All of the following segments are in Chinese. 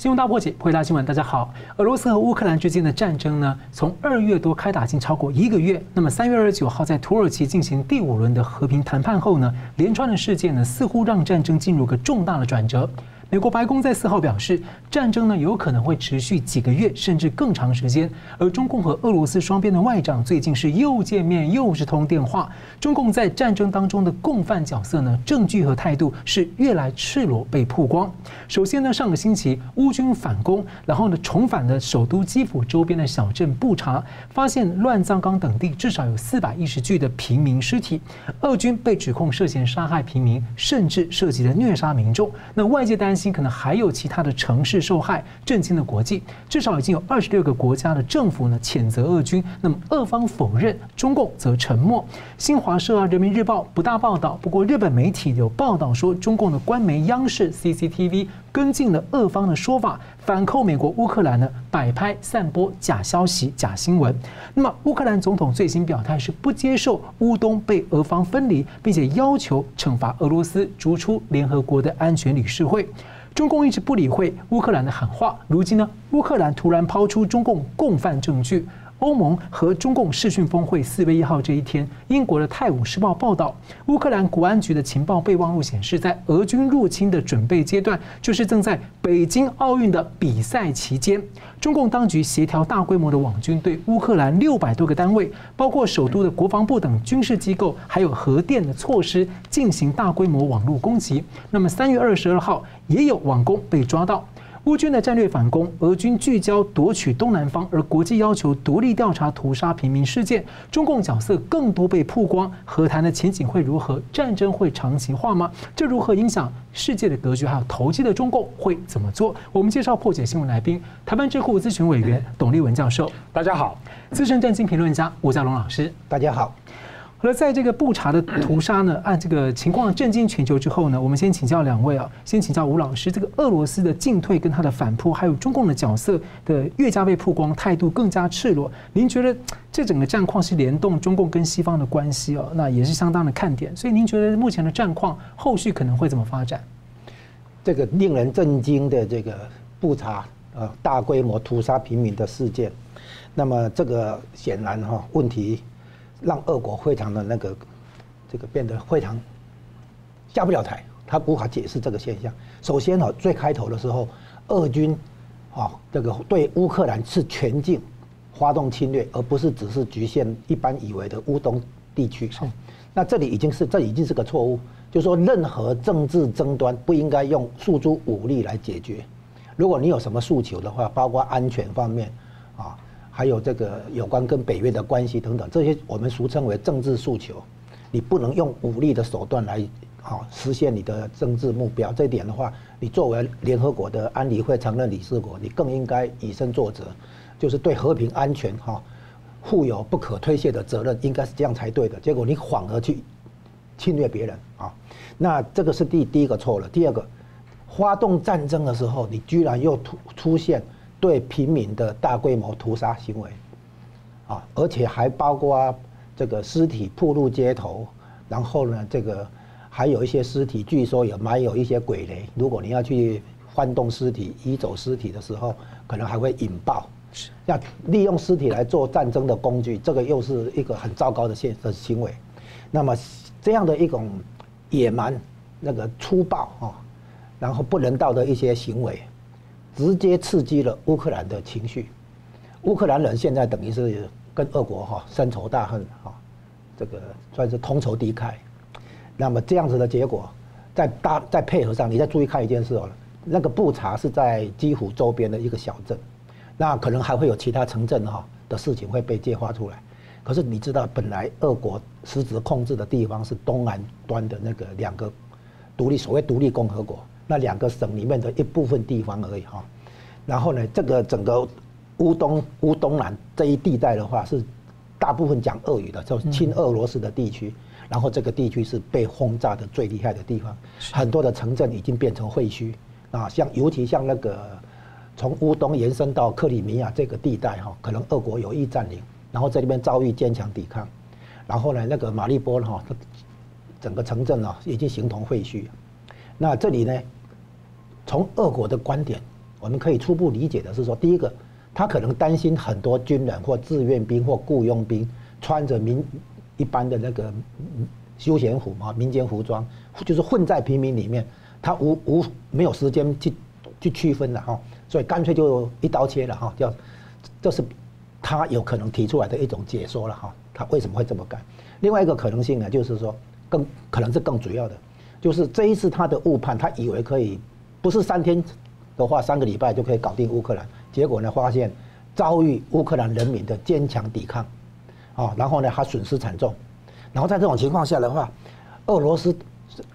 新闻大破解，回答新闻，大家好。俄罗斯和乌克兰之间的战争呢，从二月多开打，近超过一个月。那么三月二十九号在土耳其进行第五轮的和平谈判后呢，连串的事件呢，似乎让战争进入个重大的转折。美国白宫在四号表示，战争呢有可能会持续几个月，甚至更长时间。而中共和俄罗斯双边的外长最近是又见面又是通电话。中共在战争当中的共犯角色呢，证据和态度是越来赤裸被曝光。首先呢，上个星期乌军反攻，然后呢重返了首都基辅周边的小镇布查，发现乱葬岗等地至少有四百一十具的平民尸体。俄军被指控涉嫌杀害平民，甚至涉及了虐杀民众。那外界担心。可能还有其他的城市受害，震惊了国际。至少已经有二十六个国家的政府呢谴责俄军，那么俄方否认，中共则沉默。新华社啊，人民日报不大报道。不过日本媒体有报道说，中共的官媒央视 CCTV 跟进了俄方的说法，反扣美国乌克兰呢摆拍散播假消息、假新闻。那么乌克兰总统最新表态是不接受乌东被俄方分离，并且要求惩罚俄罗斯，逐出联合国的安全理事会。中共一直不理会乌克兰的喊话，如今呢，乌克兰突然抛出中共共犯证据。欧盟和中共视讯峰会四月一号这一天，英国的《泰晤士报》报道，乌克兰国安局的情报备忘录显示，在俄军入侵的准备阶段，就是正在北京奥运的比赛期间，中共当局协调大规模的网军对乌克兰六百多个单位，包括首都的国防部等军事机构，还有核电的措施进行大规模网络攻击。那么三月二十二号，也有网攻被抓到。乌军的战略反攻，俄军聚焦夺取东南方，而国际要求独立调查屠杀平民事件，中共角色更多被曝光。和谈的前景会如何？战争会长期化吗？这如何影响世界的格局？还有投机的中共会怎么做？我们介绍破解新闻来宾：台湾智库咨询委员董立文教授，大家好；资深战经评论家吴家龙老师，大家好。而在这个布查的屠杀呢，按这个情况震惊全球之后呢，我们先请教两位啊，先请教吴老师，这个俄罗斯的进退跟他的反扑，还有中共的角色的越加被曝光，态度更加赤裸。您觉得这整个战况是联动中共跟西方的关系哦？那也是相当的看点。所以您觉得目前的战况后续可能会怎么发展？这个令人震惊的这个布查呃大规模屠杀平民的事件，那么这个显然哈问题。让俄国非常的那个，这个变得非常下不了台，他无法解释这个现象。首先哦，最开头的时候，俄军啊，这个对乌克兰是全境发动侵略，而不是只是局限一般以为的乌东地区。那这里已经是这已经是个错误，就是说任何政治争端不应该用诉诸武力来解决。如果你有什么诉求的话，包括安全方面啊。还有这个有关跟北约的关系等等，这些我们俗称为政治诉求，你不能用武力的手段来好实现你的政治目标。这一点的话，你作为联合国的安理会常任理事国，你更应该以身作则，就是对和平安全哈负有不可推卸的责任，应该是这样才对的。结果你反而去侵略别人啊，那这个是第第一个错了。第二个，发动战争的时候，你居然又突出现。对平民的大规模屠杀行为，啊，而且还包括这个尸体铺路街头，然后呢，这个还有一些尸体，据说也埋有一些鬼雷，如果你要去翻动尸体、移走尸体的时候，可能还会引爆。要利用尸体来做战争的工具，这个又是一个很糟糕的现的行为。那么这样的一种野蛮、那个粗暴啊，然后不人道的一些行为。直接刺激了乌克兰的情绪，乌克兰人现在等于是跟俄国哈深仇大恨哈，这个算是同仇敌忾。那么这样子的结果，在大在配合上，你再注意看一件事哦，那个布查是在基辅周边的一个小镇，那可能还会有其他城镇哈的事情会被揭发出来。可是你知道，本来俄国实质控制的地方是东南端的那个两个独立所谓独立共和国。那两个省里面的一部分地方而已哈，然后呢，这个整个乌东乌东南这一地带的话是大部分讲俄语的，就是亲俄罗斯的地区，然后这个地区是被轰炸的最厉害的地方，很多的城镇已经变成废墟。啊，像尤其像那个从乌东延伸到克里米亚这个地带哈，可能俄国有意占领，然后在那边遭遇坚强抵抗，然后呢，那个马利波哈，整个城镇呢已经形同废墟，那这里呢？从俄国的观点，我们可以初步理解的是说，第一个，他可能担心很多军人或志愿兵或雇佣兵穿着民一般的那个休闲服嘛，民间服装，就是混在平民里面，他无无没有时间去去区分了哈，所以干脆就一刀切了哈，叫这是他有可能提出来的一种解说了哈，他为什么会这么干？另外一个可能性呢，就是说更可能是更主要的，就是这一次他的误判，他以为可以不是三天。的话，三个礼拜就可以搞定乌克兰，结果呢，发现遭遇乌克兰人民的坚强抵抗，啊，然后呢，他损失惨重，然后在这种情况下的话，俄罗斯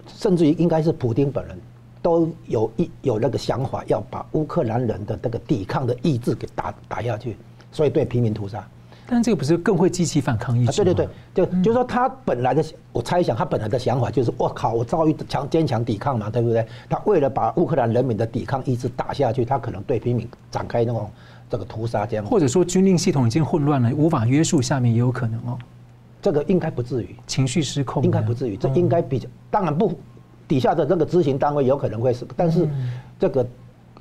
甚至于应该是普丁本人都有一有那个想法，要把乌克兰人的那个抵抗的意志给打打下去，所以对平民屠杀。但这个不是更会激起反抗意识？对对对，就就是说他本来的，我猜想他本来的想法就是，我靠，我遭遇强坚强抵抗嘛，对不对？他为了把乌克兰人民的抵抗意志打下去，他可能对平民展开那种这个屠杀这样。或者说军令系统已经混乱了，无法约束，下面也有可能哦。这个应该不至于，情绪失控，应该不至于，这应该比较，当然不，底下的这个执行单位有可能会是，但是这个。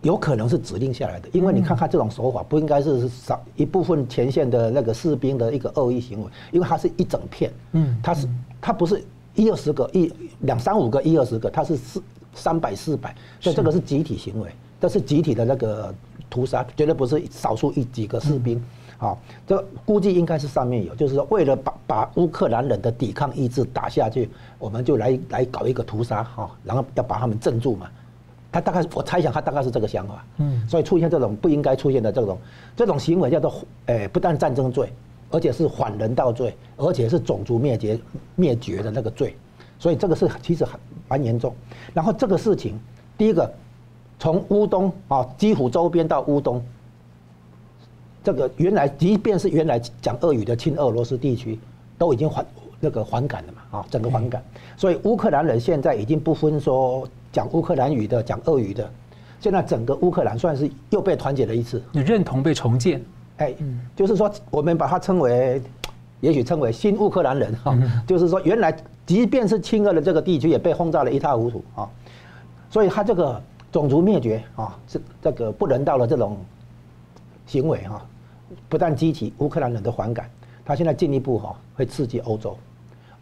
有可能是指令下来的，因为你看看这种手法，不应该是少一部分前线的那个士兵的一个恶意行为，因为它是一整片，嗯，它是它不是一二十个一两三五个一二十个，它是四三百四百，所以这个是集体行为，这是集体的那个屠杀，绝对不是少数一几个士兵，好，这估计应该是上面有，就是说为了把把乌克兰人的抵抗意志打下去，我们就来来搞一个屠杀哈，然后要把他们镇住嘛。他大概，我猜想他大概是这个想法，嗯，所以出现这种不应该出现的这种这种行为，叫做，诶，不但战争罪，而且是反人道罪，而且是种族灭绝灭绝的那个罪，所以这个是其实很蛮严重。然后这个事情，第一个，从乌东啊，基辅周边到乌东，这个原来即便是原来讲俄语的亲俄罗斯地区，都已经反那个反感了嘛，啊，整个反感，所以乌克兰人现在已经不分说。讲乌克兰语的，讲俄语的，现在整个乌克兰算是又被团结了一次，你认同被重建，哎，就是说我们把它称为，也许称为新乌克兰人哈，就是说原来即便是亲俄的这个地区也被轰炸的一塌糊涂啊，所以他这个种族灭绝啊，这这个不人道的这种行为哈，不但激起乌克兰人的反感，他现在进一步哈会刺激欧洲，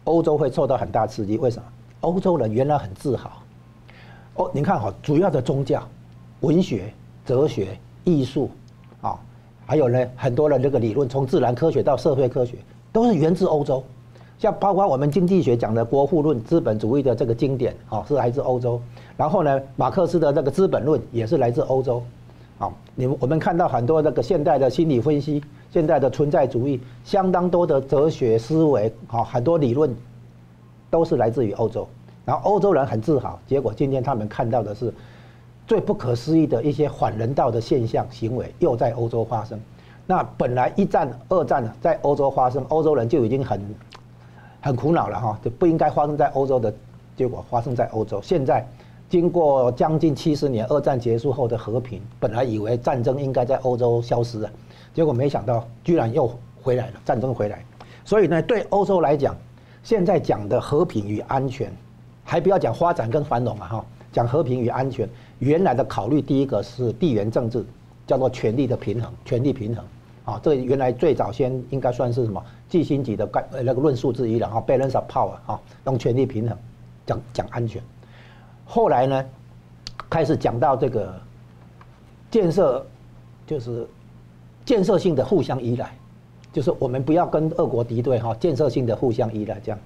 欧洲会受到很大刺激，为什么？欧洲人原来很自豪。哦，你看哈，主要的宗教、文学、哲学、艺术，啊，还有呢，很多的这个理论，从自然科学到社会科学，都是源自欧洲。像包括我们经济学讲的《国富论》，资本主义的这个经典，啊，是来自欧洲。然后呢，马克思的那个《资本论》也是来自欧洲。啊，你们我们看到很多那个现代的心理分析、现代的存在主义，相当多的哲学思维，啊，很多理论都是来自于欧洲。然后欧洲人很自豪，结果今天他们看到的是最不可思议的一些反人道的现象行为又在欧洲发生。那本来一战、二战在欧洲发生，欧洲人就已经很很苦恼了哈，就不应该发生在欧洲的，结果发生在欧洲。现在经过将近七十年，二战结束后的和平，本来以为战争应该在欧洲消失了，结果没想到居然又回来了，战争回来。所以呢，对欧洲来讲，现在讲的和平与安全。还不要讲发展跟繁荣啊哈，讲和平与安全。原来的考虑第一个是地缘政治，叫做权力的平衡，权力平衡啊。这原来最早先应该算是什么季辛级的概那个论述之一，然后 balance of power 啊，用权力平衡讲讲安全。后来呢，开始讲到这个建设，就是建设性的互相依赖，就是我们不要跟俄国敌对哈，建设性的互相依赖这样。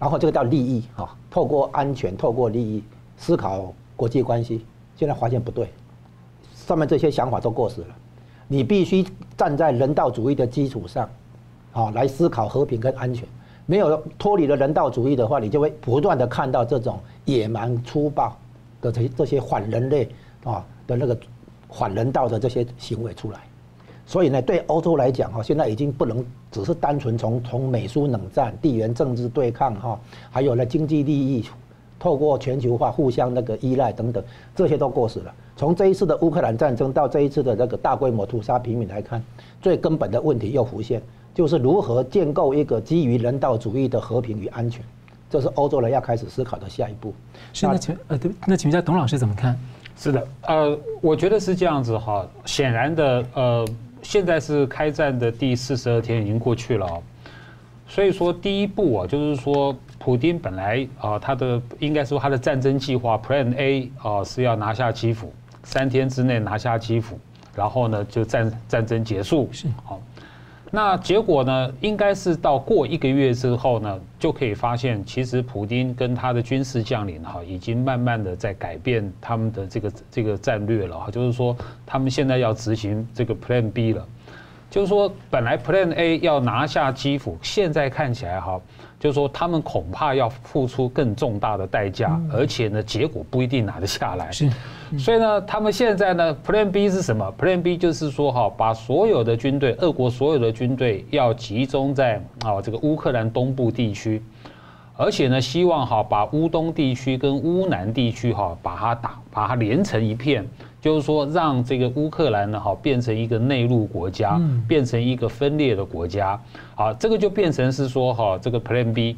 然后这个叫利益哈，透过安全，透过利益思考国际关系。现在发现不对，上面这些想法都过时了。你必须站在人道主义的基础上，啊，来思考和平跟安全。没有脱离了人道主义的话，你就会不断的看到这种野蛮粗暴的这这些反人类啊的那个反人道的这些行为出来。所以呢，对欧洲来讲哈，现在已经不能只是单纯从从美苏冷战、地缘政治对抗哈，还有呢经济利益，透过全球化互相那个依赖等等，这些都过时了。从这一次的乌克兰战争到这一次的那个大规模屠杀平民来看，最根本的问题又浮现，就是如何建构一个基于人道主义的和平与安全，这是欧洲人要开始思考的下一步。是那请呃对，那请问一下董老师怎么看？是的，呃，我觉得是这样子哈。显然的，呃，现在是开战的第四十二天已经过去了，所以说第一步啊，就是说，普京本来啊，他的应该说他的战争计划 Plan A 啊是要拿下基辅，三天之内拿下基辅，然后呢就战战争结束，是好。那结果呢？应该是到过一个月之后呢，就可以发现，其实普丁跟他的军事将领哈，已经慢慢的在改变他们的这个这个战略了哈。就是说，他们现在要执行这个 Plan B 了。就是说，本来 Plan A 要拿下基辅，现在看起来哈，就是说他们恐怕要付出更重大的代价，而且呢，结果不一定拿得下来。是。所以呢，他们现在呢，Plan B 是什么？Plan B 就是说哈，把所有的军队，俄国所有的军队要集中在啊这个乌克兰东部地区，而且呢，希望哈把乌东地区跟乌南地区哈把它打，把它连成一片，就是说让这个乌克兰呢哈变成一个内陆国家，变成一个分裂的国家，好，这个就变成是说哈这个 Plan B。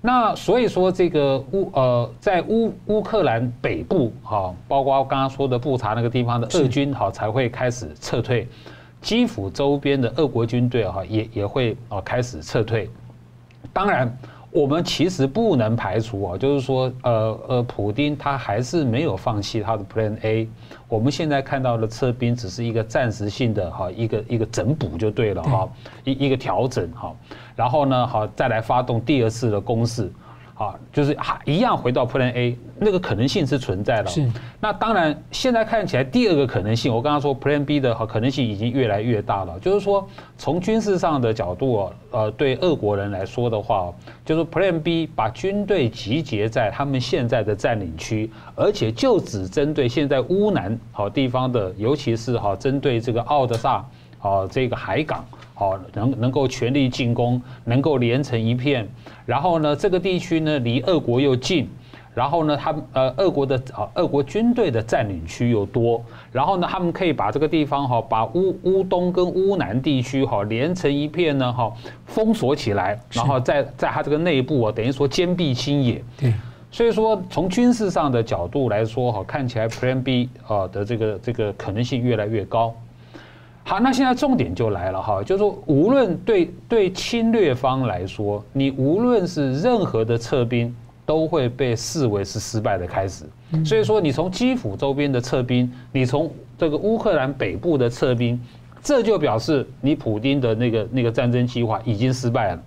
那所以说，这个乌呃，在乌乌克兰北部哈，包括刚刚说的布查那个地方的俄军哈，才会开始撤退；基辅周边的俄国军队哈，也也会啊开始撤退。当然。我们其实不能排除啊，就是说，呃呃，普丁他还是没有放弃他的 Plan A。我们现在看到的撤兵只是一个暂时性的哈，一个一个整补就对了哈，一一个调整哈，然后呢，好再来发动第二次的攻势。啊，就是还一样回到 Plan A，那个可能性是存在的。是，那当然现在看起来第二个可能性，我刚刚说 Plan B 的可能性已经越来越大了。就是说，从军事上的角度，呃，对俄国人来说的话，就是 Plan B 把军队集结在他们现在的占领区，而且就只针对现在乌南好地方的，尤其是哈针对这个奥德萨好这个海港。好，能能够全力进攻，能够连成一片。然后呢，这个地区呢离俄国又近，然后呢，他们呃，俄国的啊，俄国军队的占领区又多。然后呢，他们可以把这个地方哈，把乌乌东跟乌南地区哈连成一片呢哈，封锁起来，然后在在它这个内部啊，等于说坚壁清野。对，所以说从军事上的角度来说哈，看起来 Plan B 啊的这个这个可能性越来越高。好，那现在重点就来了哈，就是说，无论对对侵略方来说，你无论是任何的撤兵，都会被视为是失败的开始。所以说，你从基辅周边的撤兵，你从这个乌克兰北部的撤兵，这就表示你普丁的那个那个战争计划已经失败了。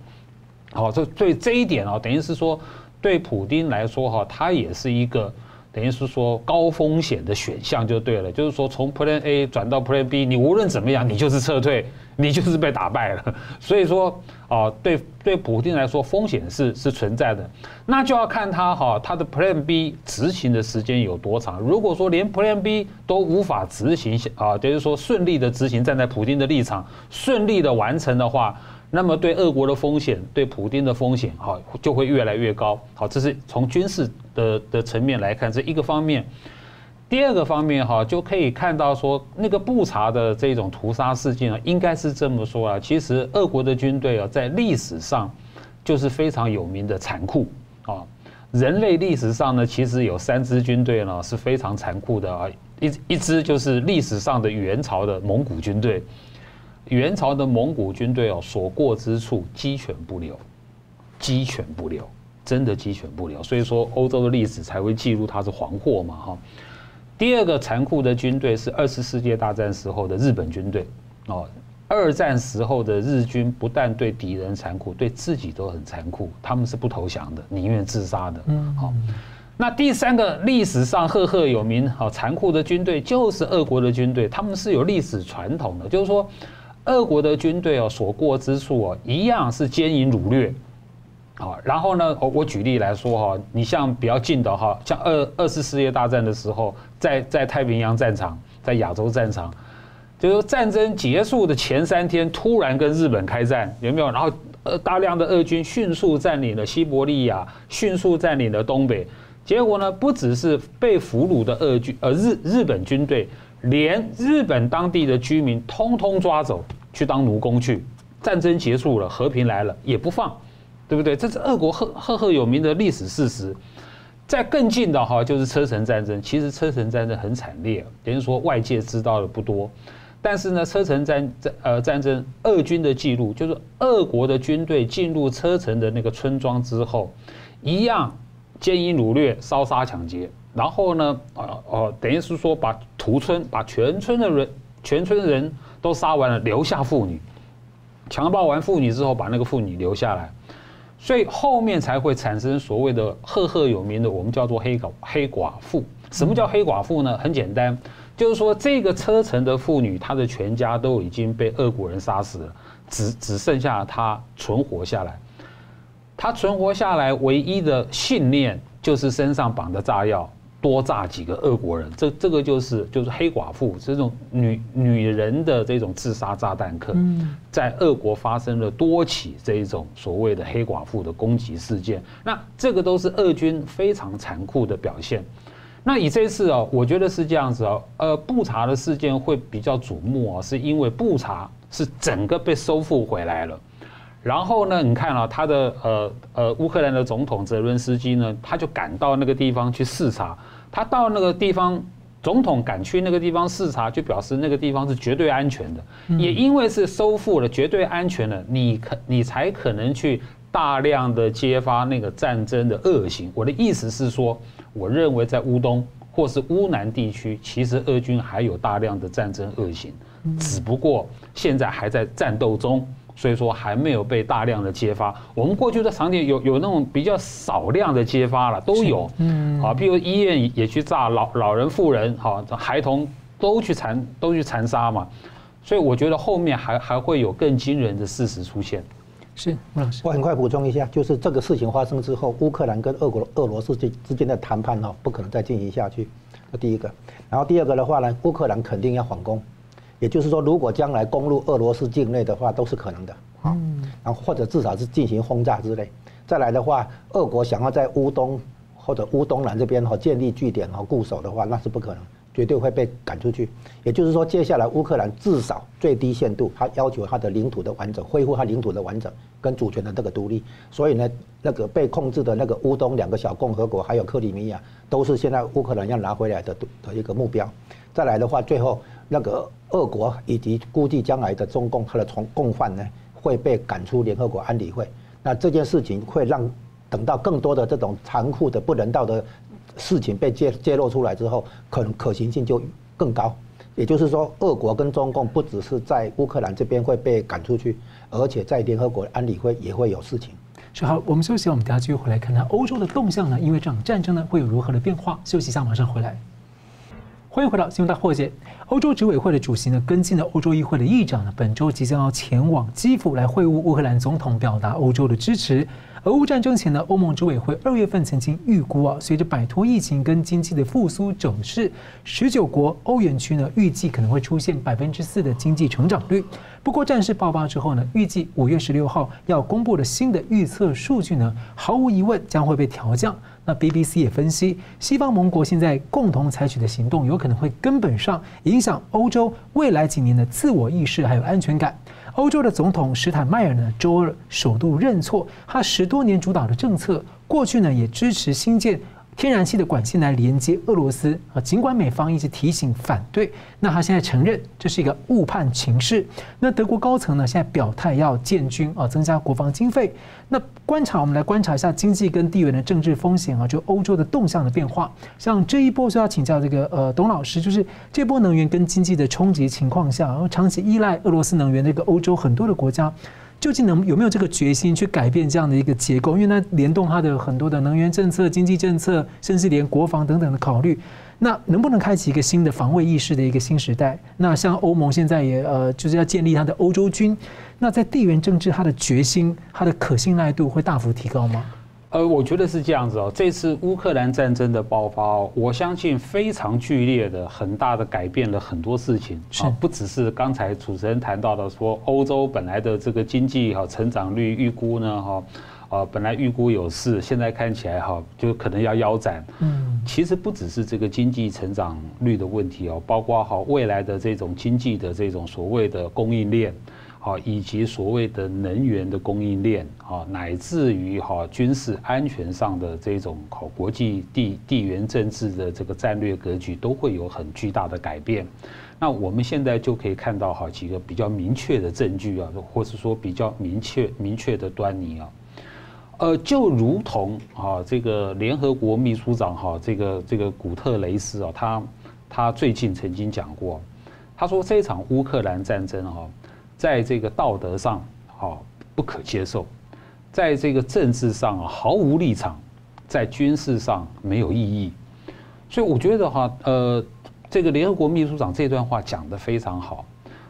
好，这对这一点啊，等于是说，对普丁来说哈，他也是一个。等于是说高风险的选项就对了，就是说从 Plan A 转到 Plan B，你无论怎么样，你就是撤退，你就是被打败了。所以说啊，对对，普丁来说风险是是存在的，那就要看他哈他的 Plan B 执行的时间有多长。如果说连 Plan B 都无法执行啊，就是说顺利的执行，站在普丁的立场顺利的完成的话。那么对俄国的风险，对普丁的风险，哈，就会越来越高。好，这是从军事的的层面来看，这一个方面。第二个方面，哈，就可以看到说，那个布查的这种屠杀事件啊，应该是这么说啊。其实俄国的军队啊，在历史上就是非常有名的残酷啊。人类历史上呢，其实有三支军队呢是非常残酷的啊。一一支就是历史上的元朝的蒙古军队。元朝的蒙古军队哦，所过之处鸡犬不留，鸡犬不留，真的鸡犬不留。所以说，欧洲的历史才会记录它是黄祸嘛哈。第二个残酷的军队是二次世界大战时候的日本军队哦。二战时候的日军不但对敌人残酷，对自己都很残酷，他们是不投降的，宁愿自杀的。嗯，好。那第三个历史上赫赫有名好残酷的军队就是俄国的军队，他们是有历史传统的，就是说。俄国的军队哦，所过之处哦，一样是奸淫掳掠，啊，然后呢，我我举例来说哈，你像比较近的哈，像二二次世界大战的时候，在在太平洋战场，在亚洲战场，就是战争结束的前三天，突然跟日本开战，有没有？然后呃，大量的俄军迅速占领了西伯利亚，迅速占领了东北，结果呢，不只是被俘虏的俄军，呃日日本军队。连日本当地的居民通通抓走去当奴工去，战争结束了，和平来了也不放，对不对？这是俄国赫赫赫有名的历史事实。在更近的哈，就是车臣战争。其实车臣战争很惨烈，等于说外界知道的不多。但是呢，车臣战战呃战争，俄军的记录就是俄国的军队进入车臣的那个村庄之后，一样奸淫掳掠、烧杀抢劫。然后呢，呃呃，等于是说把屠村，把全村的人，全村人都杀完了，留下妇女，强暴完妇女之后，把那个妇女留下来。所以后面才会产生所谓的赫赫有名的，我们叫做黑寡黑寡妇。什么叫黑寡妇呢？很简单，就是说这个车臣的妇女，她的全家都已经被俄国人杀死了，只只剩下她存活下来。她存活下来唯一的信念就是身上绑的炸药。多炸几个俄国人，这这个就是就是黑寡妇这种女女人的这种自杀炸弹客，在俄国发生了多起这一种所谓的黑寡妇的攻击事件，那这个都是俄军非常残酷的表现。那以这次哦，我觉得是这样子哦，呃，布查的事件会比较瞩目哦，是因为布查是整个被收复回来了，然后呢，你看啊，他的呃呃乌克兰的总统泽伦斯基呢，他就赶到那个地方去视察。他到那个地方，总统赶去那个地方视察，就表示那个地方是绝对安全的。也因为是收复了绝对安全的，你可你才可能去大量的揭发那个战争的恶行。我的意思是说，我认为在乌东或是乌南地区，其实俄军还有大量的战争恶行，只不过现在还在战斗中。所以说还没有被大量的揭发。我们过去的场景有有那种比较少量的揭发了，都有。嗯，啊，比如医院也去炸，老老人、妇人，哈，孩童都去残都去残杀嘛。所以我觉得后面还还会有更惊人的事实出现。是，我很快补充一下，就是这个事情发生之后，乌克兰跟俄国俄罗斯之之间的谈判哈，不可能再进行下去。这第一个，然后第二个的话呢，乌克兰肯定要反攻。也就是说，如果将来攻入俄罗斯境内的话，都是可能的啊。然后或者至少是进行轰炸之类。再来的话，俄国想要在乌东或者乌东南这边哈建立据点和固守的话，那是不可能，绝对会被赶出去。也就是说，接下来乌克兰至少最低限度，他要求他的领土的完整，恢复他领土的完整跟主权的这个独立。所以呢，那个被控制的那个乌东两个小共和国，还有克里米亚，都是现在乌克兰要拿回来的的一个目标。再来的话，最后那个。俄国以及估计将来的中共，他的从共犯呢会被赶出联合国安理会。那这件事情会让等到更多的这种残酷的不人道的事情被揭揭露出来之后，可能可行性就更高。也就是说，俄国跟中共不只是在乌克兰这边会被赶出去，而且在联合国安理会也会有事情。是好，我们休息，我们等下继续回来看看欧洲的动向呢？因为这场战争呢会有如何的变化？休息一下，马上回来。欢迎回到新闻大破解。欧洲执委会的主席呢，跟进了欧洲议会的议长呢，本周即将要前往基辅来会晤乌克兰总统，表达欧洲的支持。俄乌战争前呢，欧盟执委会二月份曾经预估啊，随着摆脱疫情跟经济的复苏整势，十九国欧元区呢，预计可能会出现百分之四的经济成长率。不过战事爆发之后呢，预计五月十六号要公布的新的预测数据呢，毫无疑问将会被调降。那 BBC 也分析，西方盟国现在共同采取的行动，有可能会根本上影响欧洲未来几年的自我意识还有安全感。欧洲的总统施坦迈尔呢，周二首度认错，他十多年主导的政策，过去呢也支持新建。天然气的管线来连接俄罗斯啊，尽管美方一直提醒反对，那他现在承认这是一个误判情势。那德国高层呢，现在表态要建军啊，增加国防经费。那观察，我们来观察一下经济跟地缘的政治风险啊，就欧洲的动向的变化。像这一波是要请教这个呃董老师，就是这波能源跟经济的冲击情况下，然后长期依赖俄罗斯能源的一个欧洲很多的国家。究竟能有没有这个决心去改变这样的一个结构？因为它联动它的很多的能源政策、经济政策，甚至连国防等等的考虑。那能不能开启一个新的防卫意识的一个新时代？那像欧盟现在也呃，就是要建立它的欧洲军。那在地缘政治，它的决心、它的可信赖度会大幅提高吗？呃，我觉得是这样子哦。这次乌克兰战争的爆发哦，我相信非常剧烈的、很大的改变了很多事情。是，不只是刚才主持人谈到的说，欧洲本来的这个经济哈成长率预估呢哈，啊，本来预估有四，现在看起来哈，就可能要腰斩。嗯，其实不只是这个经济成长率的问题哦，包括哈未来的这种经济的这种所谓的供应链，啊，以及所谓的能源的供应链啊，乃至于哈军事安全上的这种好国际地地缘政治的这个战略格局，都会有很巨大的改变。那我们现在就可以看到哈几个比较明确的证据啊，或是说比较明确明确的端倪啊。呃，就如同啊，这个联合国秘书长哈，这个这个古特雷斯啊，他他最近曾经讲过，他说这场乌克兰战争哈，在这个道德上哈不可接受，在这个政治上啊毫无立场，在军事上没有意义，所以我觉得哈，呃，这个联合国秘书长这段话讲得非常好。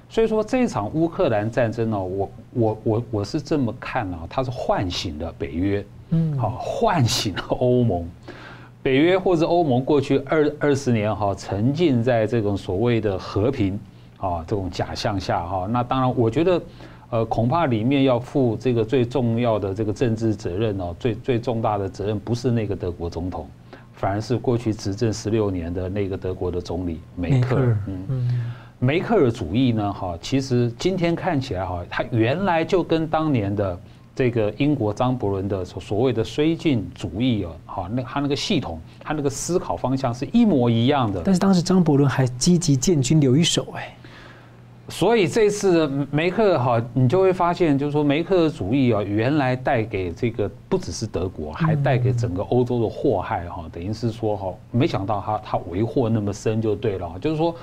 所以说这场乌克兰战争呢，我我我我是这么看啊，它是唤醒了北约，嗯，好，唤醒了欧盟，北约或者欧盟过去二二十年哈，沉浸在这种所谓的和平啊这种假象下哈，那当然我觉得，呃，恐怕里面要负这个最重要的这个政治责任哦，最最重大的责任不是那个德国总统，反而是过去执政十六年的那个德国的总理梅克尔，嗯。梅克尔主义呢？哈，其实今天看起来哈，他原来就跟当年的这个英国张伯伦的所所谓的绥靖主义啊，哈，那他那个系统，他那个思考方向是一模一样的。但是当时张伯伦还积极建军留一手哎，所以这次梅克哈，你就会发现，就是说梅克的主义啊，原来带给这个不只是德国，还带给整个欧洲的祸害哈，等于是说哈，没想到他他为祸那么深就对了，就是说。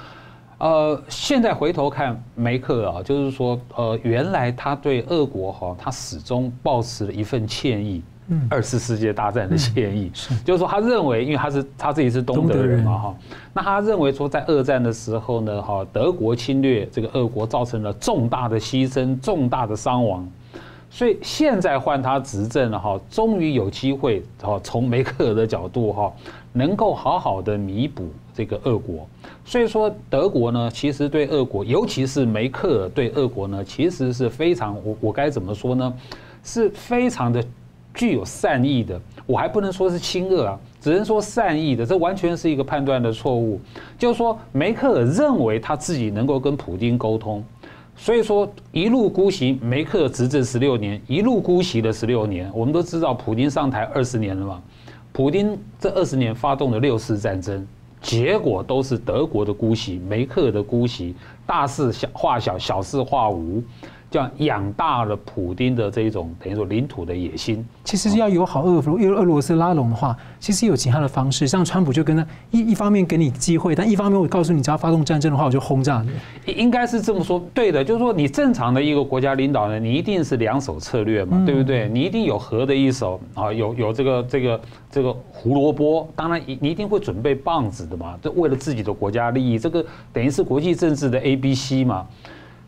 呃，现在回头看梅克啊，就是说，呃，原来他对俄国哈，他始终抱持了一份歉意，二次世界大战的歉意，是，就是说，他认为，因为他是他自己是东德人嘛哈，那他认为说，在二战的时候呢，哈，德国侵略这个俄国，造成了重大的牺牲、重大的伤亡，所以现在换他执政了哈，终于有机会哈，从梅克尔的角度哈，能够好好的弥补这个俄国。所以说，德国呢，其实对俄国，尤其是梅克尔对俄国呢，其实是非常，我我该怎么说呢？是非常的具有善意的。我还不能说是亲恶啊，只能说善意的。这完全是一个判断的错误。就是说，梅克尔认为他自己能够跟普丁沟通，所以说一路姑息。梅克尔执政十六年，一路姑息了十六年。我们都知道，普丁上台二十年了嘛，普丁这二十年发动了六次战争。结果都是德国的姑息，梅克尔的姑息，大事小化小，小事化无。这样养大了普丁的这一种等于说领土的野心。其实要友好俄罗因为俄罗斯拉拢的话，其实有其他的方式。像川普就跟他一一方面给你机会，但一方面我告诉你，只要发动战争的话，我就轰炸你。应该是这么说，对的，就是说你正常的一个国家领导人，你一定是两手策略嘛，对不对？你一定有和的一手啊，有有这个这个这个胡萝卜，当然你一定会准备棒子的嘛，这为了自己的国家利益，这个等于是国际政治的 A B C 嘛。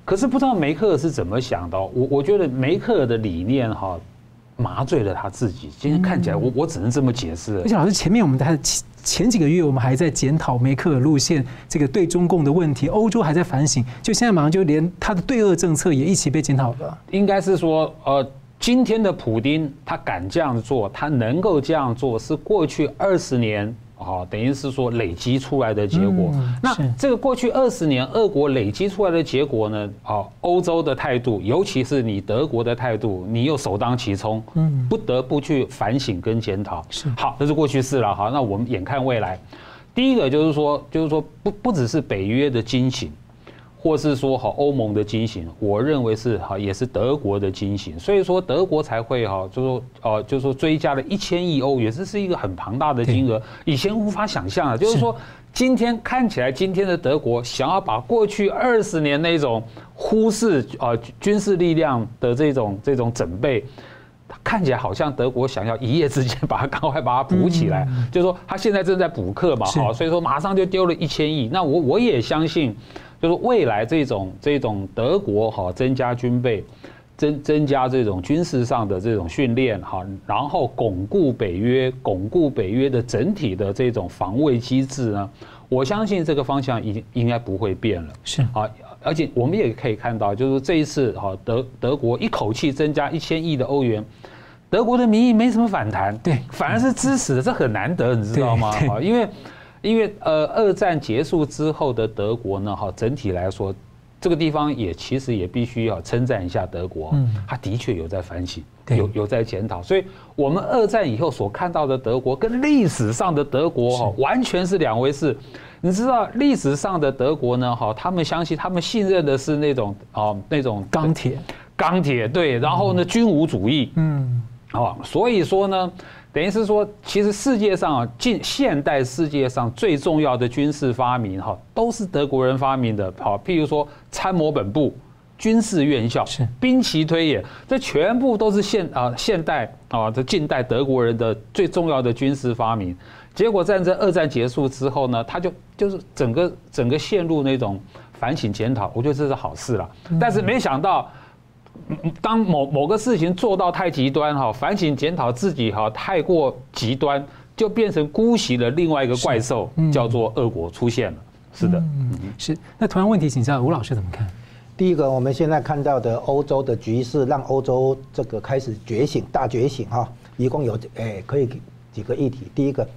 可是不知道梅克尔是怎么想的，我我觉得梅克尔的理念哈麻醉了他自己。今天看起来，我我只能这么解释。而且老师，前面我们在前前几个月，我们还在检讨梅克尔路线这个对中共的问题，欧洲还在反省，就现在马上就连他的对俄政策也一起被检讨了。应该是说，呃，今天的普丁他敢这样做，他能够这样做，是过去二十年。好，等于是说累积出来的结果。那这个过去二十年，俄国累积出来的结果呢？啊，欧洲的态度，尤其是你德国的态度，你又首当其冲，嗯，不得不去反省跟检讨。是好，这是过去式了。好，那我们眼看未来，第一个就是说，就是说不不只是北约的惊醒。或是说哈欧盟的惊醒，我认为是哈也是德国的惊醒，所以说德国才会哈就说呃就说追加了一千亿欧元，这是一个很庞大的金额，以前无法想象啊。就是说今天看起来今天的德国想要把过去二十年那种忽视啊军事力量的这种这种准备，看起来好像德国想要一夜之间把它 赶快把它补起来，就是说他现在正在补课嘛哈，所以说马上就丢了一千亿，那我我也相信。就是未来这种这种德国哈增加军备，增增加这种军事上的这种训练哈，然后巩固北约，巩固北约的整体的这种防卫机制呢，我相信这个方向已经应该不会变了。是啊，而且我们也可以看到，就是这一次哈德德国一口气增加一千亿的欧元。德国的民意没什么反弹，对，反而是支持的，这很难得，你知道吗？啊，因为因为呃，二战结束之后的德国呢，哈，整体来说。这个地方也其实也必须要称赞一下德国，嗯，他的确有在反省，有有在检讨，所以我们二战以后所看到的德国跟历史上的德国哈完全是两回事。你知道历史上的德国呢，哈，他们相信他们信任的是那种啊那种钢铁，钢铁对，然后呢军无主义，嗯，啊，所以说呢。等于是说，其实世界上啊，近现代世界上最重要的军事发明哈，都是德国人发明的。好，譬如说参谋本部、军事院校、兵棋推演，这全部都是现啊现代啊这近代德国人的最重要的军事发明。结果战争二战结束之后呢，他就就是整个整个陷入那种反省检讨，我觉得这是好事了。但是没想到。当某某个事情做到太极端哈，反省检讨自己哈，太过极端，就变成姑息了另外一个怪兽，叫做恶果出现了。是的，嗯是。那同样问题，请教吴老师怎么看？第一个，我们现在看到的欧洲的局势，让欧洲这个开始觉醒，大觉醒哈，一共有诶可以几个议题。第一个，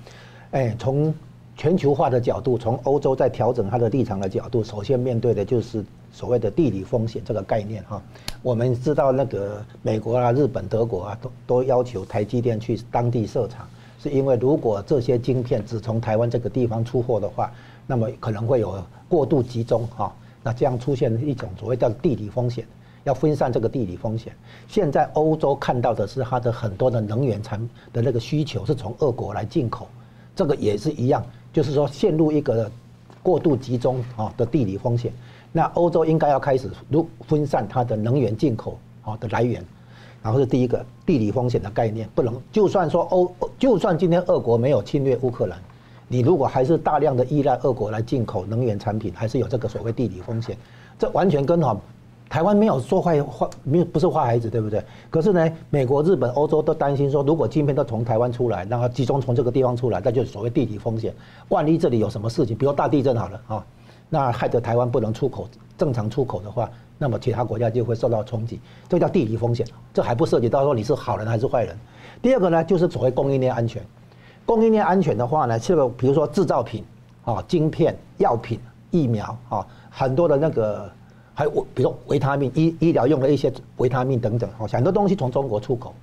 诶从全球化的角度，从欧洲在调整它的立场的角度，首先面对的就是。所谓的地理风险这个概念哈，我们知道那个美国啊、日本、德国啊，都都要求台积电去当地设厂，是因为如果这些晶片只从台湾这个地方出货的话，那么可能会有过度集中哈，那这样出现一种所谓叫地理风险，要分散这个地理风险。现在欧洲看到的是它的很多的能源产的那个需求是从俄国来进口，这个也是一样，就是说陷入一个过度集中啊的地理风险。那欧洲应该要开始如分散它的能源进口好的来源，然后是第一个地理风险的概念，不能就算说欧，就算今天俄国没有侵略乌克兰，你如果还是大量的依赖俄国来进口能源产品，还是有这个所谓地理风险。这完全跟哈台湾没有说坏坏，没有不是坏孩子，对不对？可是呢，美国、日本、欧洲都担心说，如果晶片都从台湾出来，然后集中从这个地方出来，那就是所谓地理风险。万一这里有什么事情，比如大地震好了啊。那害得台湾不能出口正常出口的话，那么其他国家就会受到冲击，这叫地理风险。这还不涉及到说你是好人还是坏人。第二个呢，就是所谓供应链安全。供应链安全的话呢，这个比如说制造品啊、晶片、药品、疫苗啊，很多的那个还有比如说维他命、医医疗用的一些维他命等等，好，很多东西从中国出口，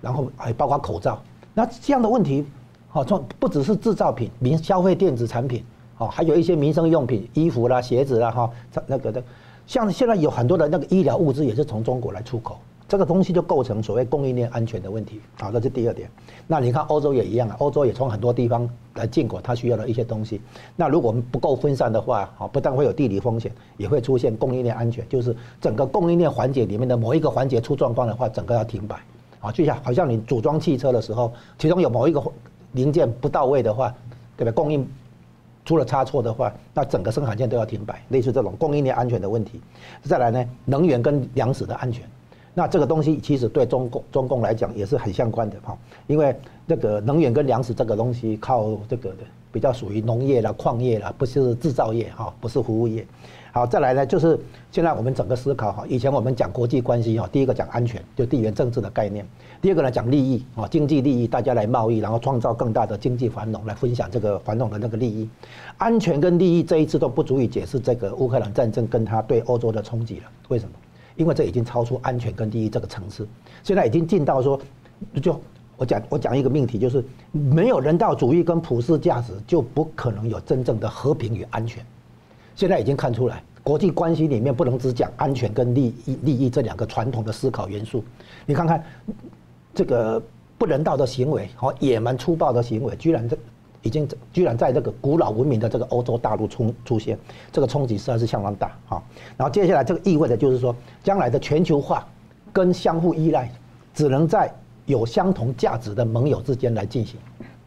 然后还包括口罩。那这样的问题，好，从不只是制造品、民消费电子产品。哦，还有一些民生用品，衣服啦、鞋子啦，哈，那个的，像现在有很多的那个医疗物资也是从中国来出口，这个东西就构成所谓供应链安全的问题。好，这是第二点。那你看欧洲也一样啊，欧洲也从很多地方来进口它需要的一些东西。那如果我们不够分散的话，好，不但会有地理风险，也会出现供应链安全，就是整个供应链环节里面的某一个环节出状况的话，整个要停摆。啊，就像好像你组装汽车的时候，其中有某一个零件不到位的话，对吧？供应出了差错的话，那整个生产线都要停摆，类似这种供应链安全的问题。再来呢，能源跟粮食的安全，那这个东西其实对中共中共来讲也是很相关的哈，因为这个能源跟粮食这个东西靠这个的比较属于农业啦、矿业啦，不是制造业哈，不是服务业。好，再来呢，就是现在我们整个思考哈，以前我们讲国际关系哈，第一个讲安全，就地缘政治的概念；第二个呢讲利益啊，经济利益，大家来贸易，然后创造更大的经济繁荣，来分享这个繁荣的那个利益。安全跟利益这一次都不足以解释这个乌克兰战争跟它对欧洲的冲击了。为什么？因为这已经超出安全跟利益这个层次，现在已经进到说，就我讲我讲一个命题，就是没有人道主义跟普世价值，就不可能有真正的和平与安全。现在已经看出来，国际关系里面不能只讲安全跟利益利益这两个传统的思考元素。你看看这个不人道的行为和野蛮粗暴的行为，居然这已经居然在这个古老文明的这个欧洲大陆出出现，这个冲击实在是相当大啊。然后接下来这个意味着就是说，将来的全球化跟相互依赖，只能在有相同价值的盟友之间来进行。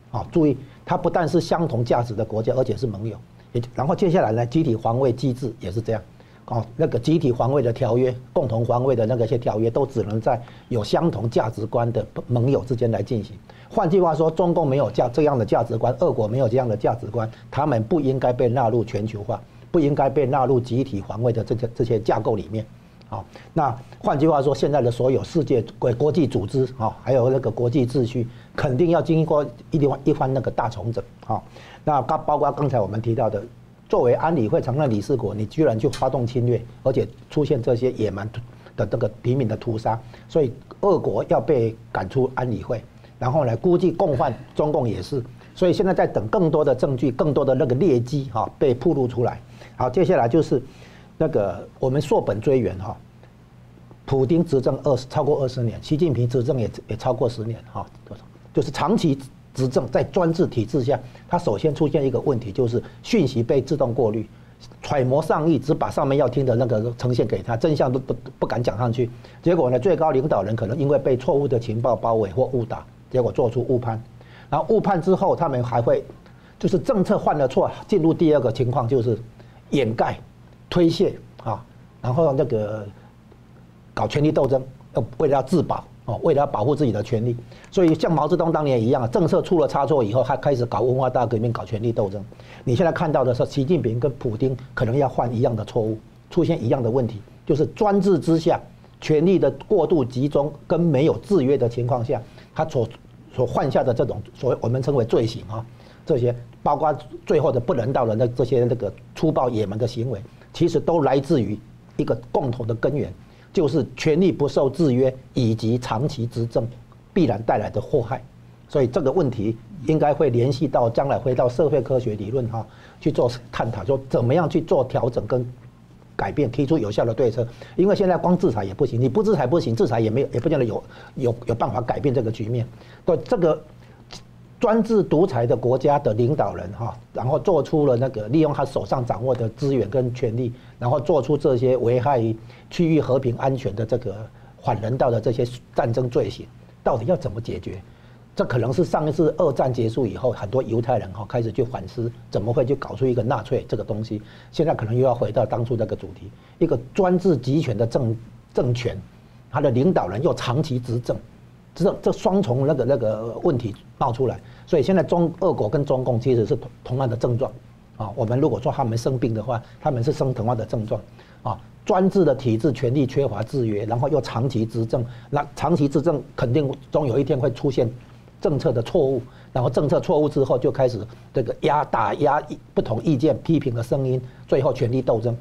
啊，注意，它不但是相同价值的国家，而且是盟友。也然后接下来呢，集体防卫机制也是这样，哦，那个集体防卫的条约、共同防卫的那个些条约，都只能在有相同价值观的盟友之间来进行。换句话说，中共没有价这样的价值观，俄国没有这样的价值观，他们不应该被纳入全球化，不应该被纳入集体防卫的这些这些架构里面。啊。那换句话说，现在的所有世界国国际组织啊，还有那个国际秩序，肯定要经过一番一番那个大重整啊。那刚包括刚才我们提到的，作为安理会常任理事国，你居然就发动侵略，而且出现这些野蛮的这个平民的屠杀，所以俄国要被赶出安理会，然后呢，估计共犯中共也是。所以现在在等更多的证据，更多的那个劣迹哈被曝露出来。好，接下来就是那个我们溯本追源哈，普丁执政二十超过二十年，习近平执政也也超过十年哈，就是长期执政在专制体制下，他首先出现一个问题，就是讯息被自动过滤，揣摩上意，只把上面要听的那个呈现给他，真相都不不敢讲上去。结果呢，最高领导人可能因为被错误的情报包围或误导，结果做出误判。然后误判之后，他们还会，就是政策犯了错，进入第二个情况就是掩盖、推卸啊，然后那个搞权力斗争，要为了要自保哦，为了保护自己的权利，所以像毛泽东当年一样，政策出了差错以后，他开始搞文化大革命、搞权力斗争。你现在看到的是习近平跟普丁可能要犯一样的错误，出现一样的问题，就是专制之下，权力的过度集中跟没有制约的情况下，他所。所犯下的这种所谓我们称为罪行啊，这些包括最后的不人道的那这些那个粗暴野蛮的行为，其实都来自于一个共同的根源，就是权力不受制约以及长期执政必然带来的祸害。所以这个问题应该会联系到将来回到社会科学理论哈去做探讨，说怎么样去做调整跟。改变，提出有效的对策，因为现在光制裁也不行，你不制裁不行，制裁也没有，也不见得有有有办法改变这个局面。对这个专制独裁的国家的领导人哈，然后做出了那个利用他手上掌握的资源跟权力，然后做出这些危害区域和平安全的这个反人道的这些战争罪行，到底要怎么解决？这可能是上一次二战结束以后，很多犹太人哈开始去反思，怎么会去搞出一个纳粹这个东西？现在可能又要回到当初那个主题，一个专制集权的政政权，他的领导人又长期执政，这这双重那个那个问题冒出来，所以现在中俄国跟中共其实是同同样的症状啊。我们如果说他们生病的话，他们是生同样的症状啊。专制的体制，权力缺乏制约，然后又长期执政，那长期执政肯定终有一天会出现。政策的错误，然后政策错误之后就开始这个压打压不同意见批评的声音，最后权力斗争，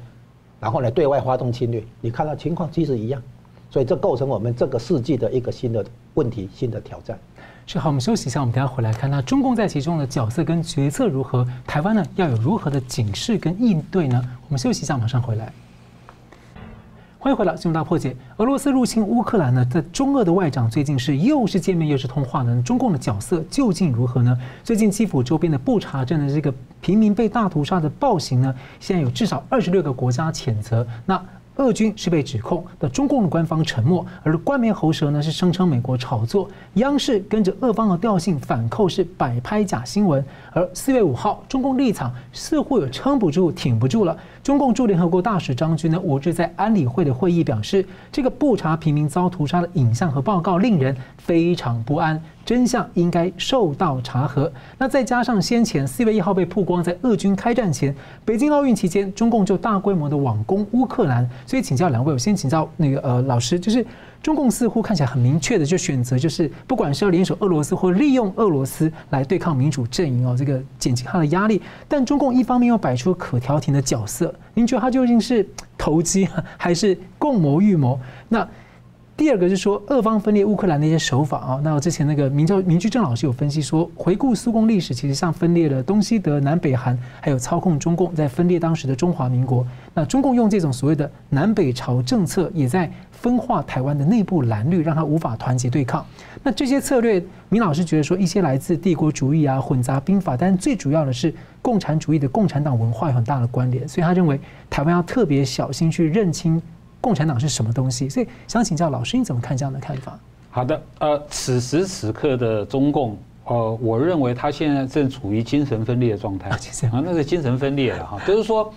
然后呢对外发动侵略。你看到情况其实一样，所以这构成我们这个世纪的一个新的问题、新的挑战。是好，我们休息一下，我们等下回来看，那中共在其中的角色跟决策如何？台湾呢要有如何的警示跟应对呢？我们休息一下，马上回来。欢迎回来，新闻大破解。俄罗斯入侵乌克兰呢，在中俄的外长最近是又是见面又是通话呢？中共的角色究竟如何呢？最近基辅周边的布查镇的这个平民被大屠杀的暴行呢，现在有至少二十六个国家谴责。那俄军是被指控的，中共的官方沉默，而冠冕喉舌呢是声称美国炒作，央视跟着俄方的调性反扣是摆拍假新闻。而四月五号，中共立场似乎有撑不住、挺不住了。中共驻联合国大使张军呢，五日在安理会的会议表示，这个布查平民遭屠杀的影像和报告令人非常不安。真相应该受到查核。那再加上先前四月一号被曝光，在俄军开战前，北京奥运期间，中共就大规模的网攻乌克兰。所以请教两位，我先请教那个呃老师，就是中共似乎看起来很明确的就选择，就是不管是要联手俄罗斯或利用俄罗斯来对抗民主阵营哦，这个减轻他的压力。但中共一方面又摆出可调停的角色，您觉得他究竟是投机还是共谋预谋？那？第二个是说，俄方分裂乌克兰的一些手法啊，那我之前那个明教明居正老师有分析说，回顾苏共历史，其实像分裂了东西德、南北韩，还有操控中共，在分裂当时的中华民国。那中共用这种所谓的南北朝政策，也在分化台湾的内部蓝绿，让他无法团结对抗。那这些策略，明老师觉得说，一些来自帝国主义啊、混杂兵法，但最主要的是共产主义的共产党文化有很大的关联，所以他认为台湾要特别小心去认清。共产党是什么东西？所以想请教老师，你怎么看这样的看法？好的，呃，此时此刻的中共，呃，我认为他现在正处于精神分裂的状态。啊，那是精神分裂了哈，就是说，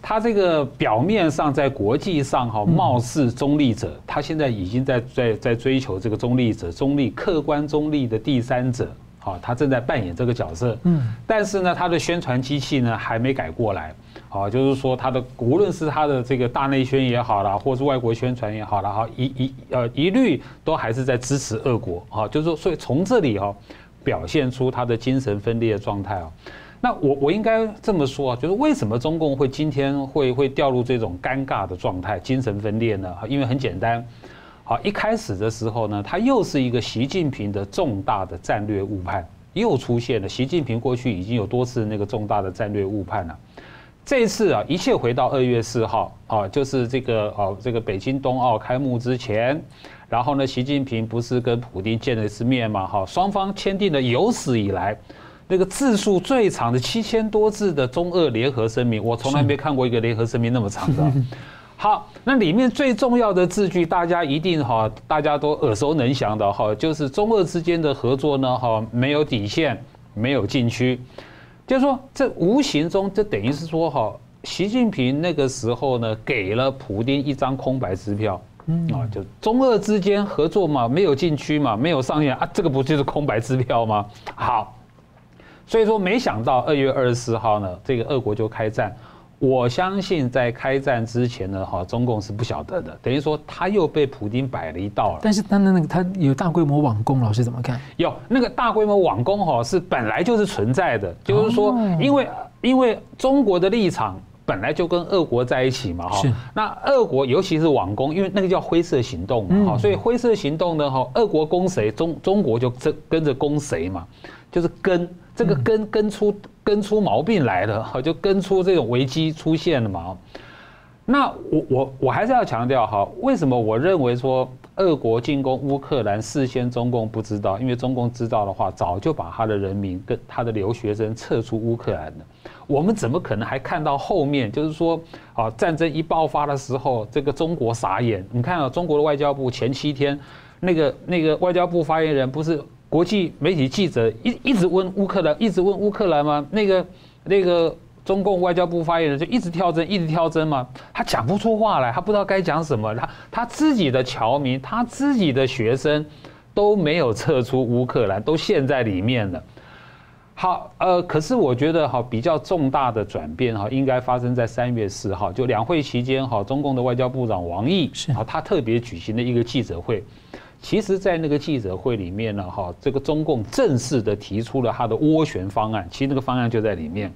他这个表面上在国际上哈貌似中立者，他现在已经在在在追求这个中立者、中立、客观中立的第三者，好，他正在扮演这个角色，嗯，但是呢，他的宣传机器呢还没改过来。啊，就是说他的无论是他的这个大内宣也好啦，或是外国宣传也好啦，哈，一一呃一律都还是在支持俄国啊，就是说，所以从这里哈表现出他的精神分裂状态啊。那我我应该这么说啊，就是为什么中共会今天会会掉入这种尴尬的状态，精神分裂呢？因为很简单，好，一开始的时候呢，他又是一个习近平的重大的战略误判，又出现了。习近平过去已经有多次那个重大的战略误判了。这一次啊，一切回到二月四号啊，就是这个啊，这个北京冬奥开幕之前，然后呢，习近平不是跟普京见了一次面嘛？哈，双方签订了有史以来那个字数最长的七千多字的中俄联合声明，我从来没看过一个联合声明那么长的。好，那里面最重要的字句，大家一定哈，大家都耳熟能详的哈，就是中俄之间的合作呢，哈，没有底线，没有禁区。就是说，这无形中这等于是说，哈，习近平那个时候呢，给了普京一张空白支票，嗯啊，就中俄之间合作嘛，没有禁区嘛，没有上限啊，这个不就是空白支票吗？好，所以说没想到二月二十四号呢，这个俄国就开战。我相信在开战之前呢，哈，中共是不晓得的，等于说他又被普京摆了一道了。但是他的那个他有大规模网攻，老师怎么看？有那个大规模网攻哈，是本来就是存在的，就是说，因为因为中国的立场本来就跟俄国在一起嘛，哈。是。那俄国尤其是网攻，因为那个叫灰色行动嘛，哈，所以灰色行动呢，哈，俄国攻谁，中中国就跟跟着攻谁嘛，就是跟。这个跟跟出跟出毛病来了，哈，就跟出这种危机出现了嘛。那我我我还是要强调哈，为什么我认为说俄国进攻乌克兰事先中共不知道？因为中共知道的话，早就把他的人民跟他的留学生撤出乌克兰了。我们怎么可能还看到后面？就是说，啊，战争一爆发的时候，这个中国傻眼。你看啊，中国的外交部前七天，那个那个外交部发言人不是。国际媒体记者一一直问乌克兰，一直问乌克兰吗？那个那个中共外交部发言人就一直跳针，一直跳针嘛，他讲不出话来，他不知道该讲什么。他他自己的侨民，他自己的学生都没有撤出乌克兰，都陷在里面了。好，呃，可是我觉得哈，比较重大的转变哈，应该发生在三月四号，就两会期间哈，中共的外交部长王毅是啊，他特别举行了一个记者会。其实，在那个记者会里面呢，哈，这个中共正式的提出了他的斡旋方案。其实那个方案就在里面，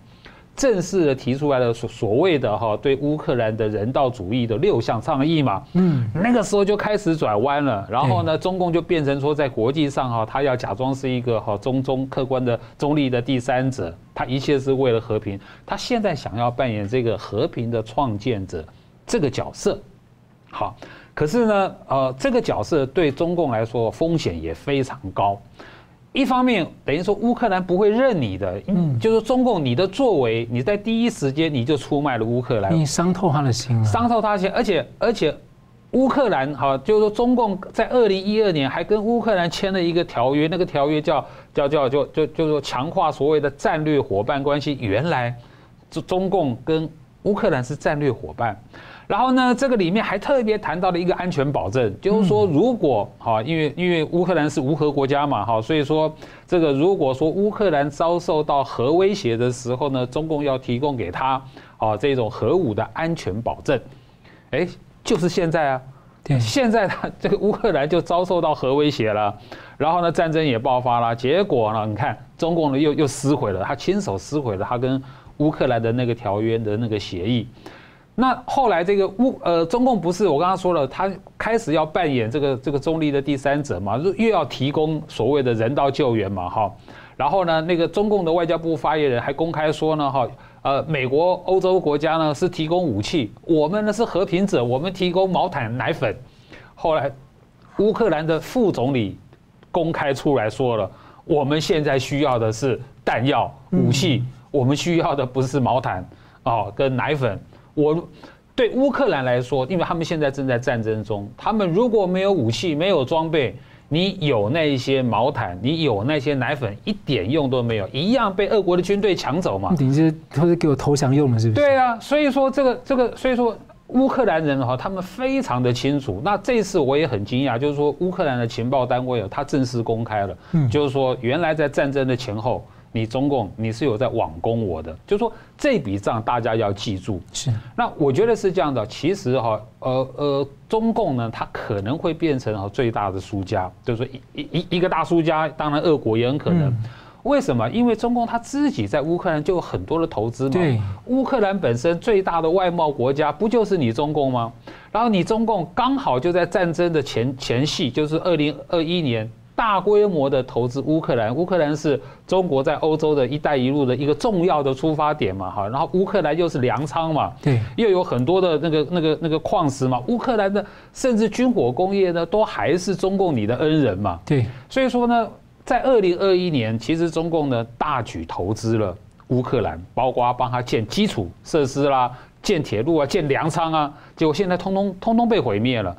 正式的提出来了所所谓的哈对乌克兰的人道主义的六项倡议嘛。嗯，那个时候就开始转弯了。然后呢，中共就变成说，在国际上哈，他要假装是一个哈中中客观的中立的第三者，他一切是为了和平。他现在想要扮演这个和平的创建者这个角色，好。可是呢，呃，这个角色对中共来说风险也非常高。一方面等于说乌克兰不会认你的，嗯，就是中共你的作为，你在第一时间你就出卖了乌克兰，你伤透他的心了，伤透他的心。而且而且，乌克兰哈，就是说中共在二零一二年还跟乌克兰签了一个条约，那个条约叫叫叫就就就是说强化所谓的战略伙伴关系。原来中中共跟乌克兰是战略伙伴。然后呢，这个里面还特别谈到了一个安全保证，就是说，如果哈，因为因为乌克兰是无核国家嘛，哈，所以说这个如果说乌克兰遭受到核威胁的时候呢，中共要提供给他啊这种核武的安全保证，哎，就是现在啊，现在他这个乌克兰就遭受到核威胁了，然后呢，战争也爆发了，结果呢，你看中共呢又又撕毁了，他亲手撕毁了他跟乌克兰的那个条约的那个协议。那后来这个乌呃中共不是我刚刚说了，他开始要扮演这个这个中立的第三者嘛，又要提供所谓的人道救援嘛哈，然后呢那个中共的外交部发言人还公开说呢哈，呃美国欧洲国家呢是提供武器，我们呢是和平者，我们提供毛毯奶粉。后来乌克兰的副总理公开出来说了，我们现在需要的是弹药武器，我们需要的不是毛毯哦跟奶粉。我对乌克兰来说，因为他们现在正在战争中，他们如果没有武器、没有装备，你有那一些毛毯，你有那些奶粉，一点用都没有，一样被俄国的军队抢走嘛。你是都是给我投降用的，是不是？对啊，所以说这个这个，所以说乌克兰人哈，他们非常的清楚。那这次我也很惊讶，就是说乌克兰的情报单位啊，他正式公开了，嗯就是说原来在战争的前后。你中共你是有在网攻我的，就是说这笔账大家要记住。是，那我觉得是这样的，其实哈，呃呃，中共呢，它可能会变成哈最大的输家，就是说一一一个大输家，当然俄国也很可能。嗯为什么？因为中共他自己在乌克兰就有很多的投资嘛。对。乌克兰本身最大的外贸国家不就是你中共吗？然后你中共刚好就在战争的前前戏，就是二零二一年大规模的投资乌克兰。乌克兰是中国在欧洲的一带一路的一个重要的出发点嘛，哈。然后乌克兰又是粮仓嘛，对，又有很多的那个那个那个矿石嘛。乌克兰的甚至军火工业呢，都还是中共你的恩人嘛。对。所以说呢。在二零二一年，其实中共呢大举投资了乌克兰，包括帮他建基础设施啦、建铁路啊、建粮仓啊，结果现在通通通通被毁灭了。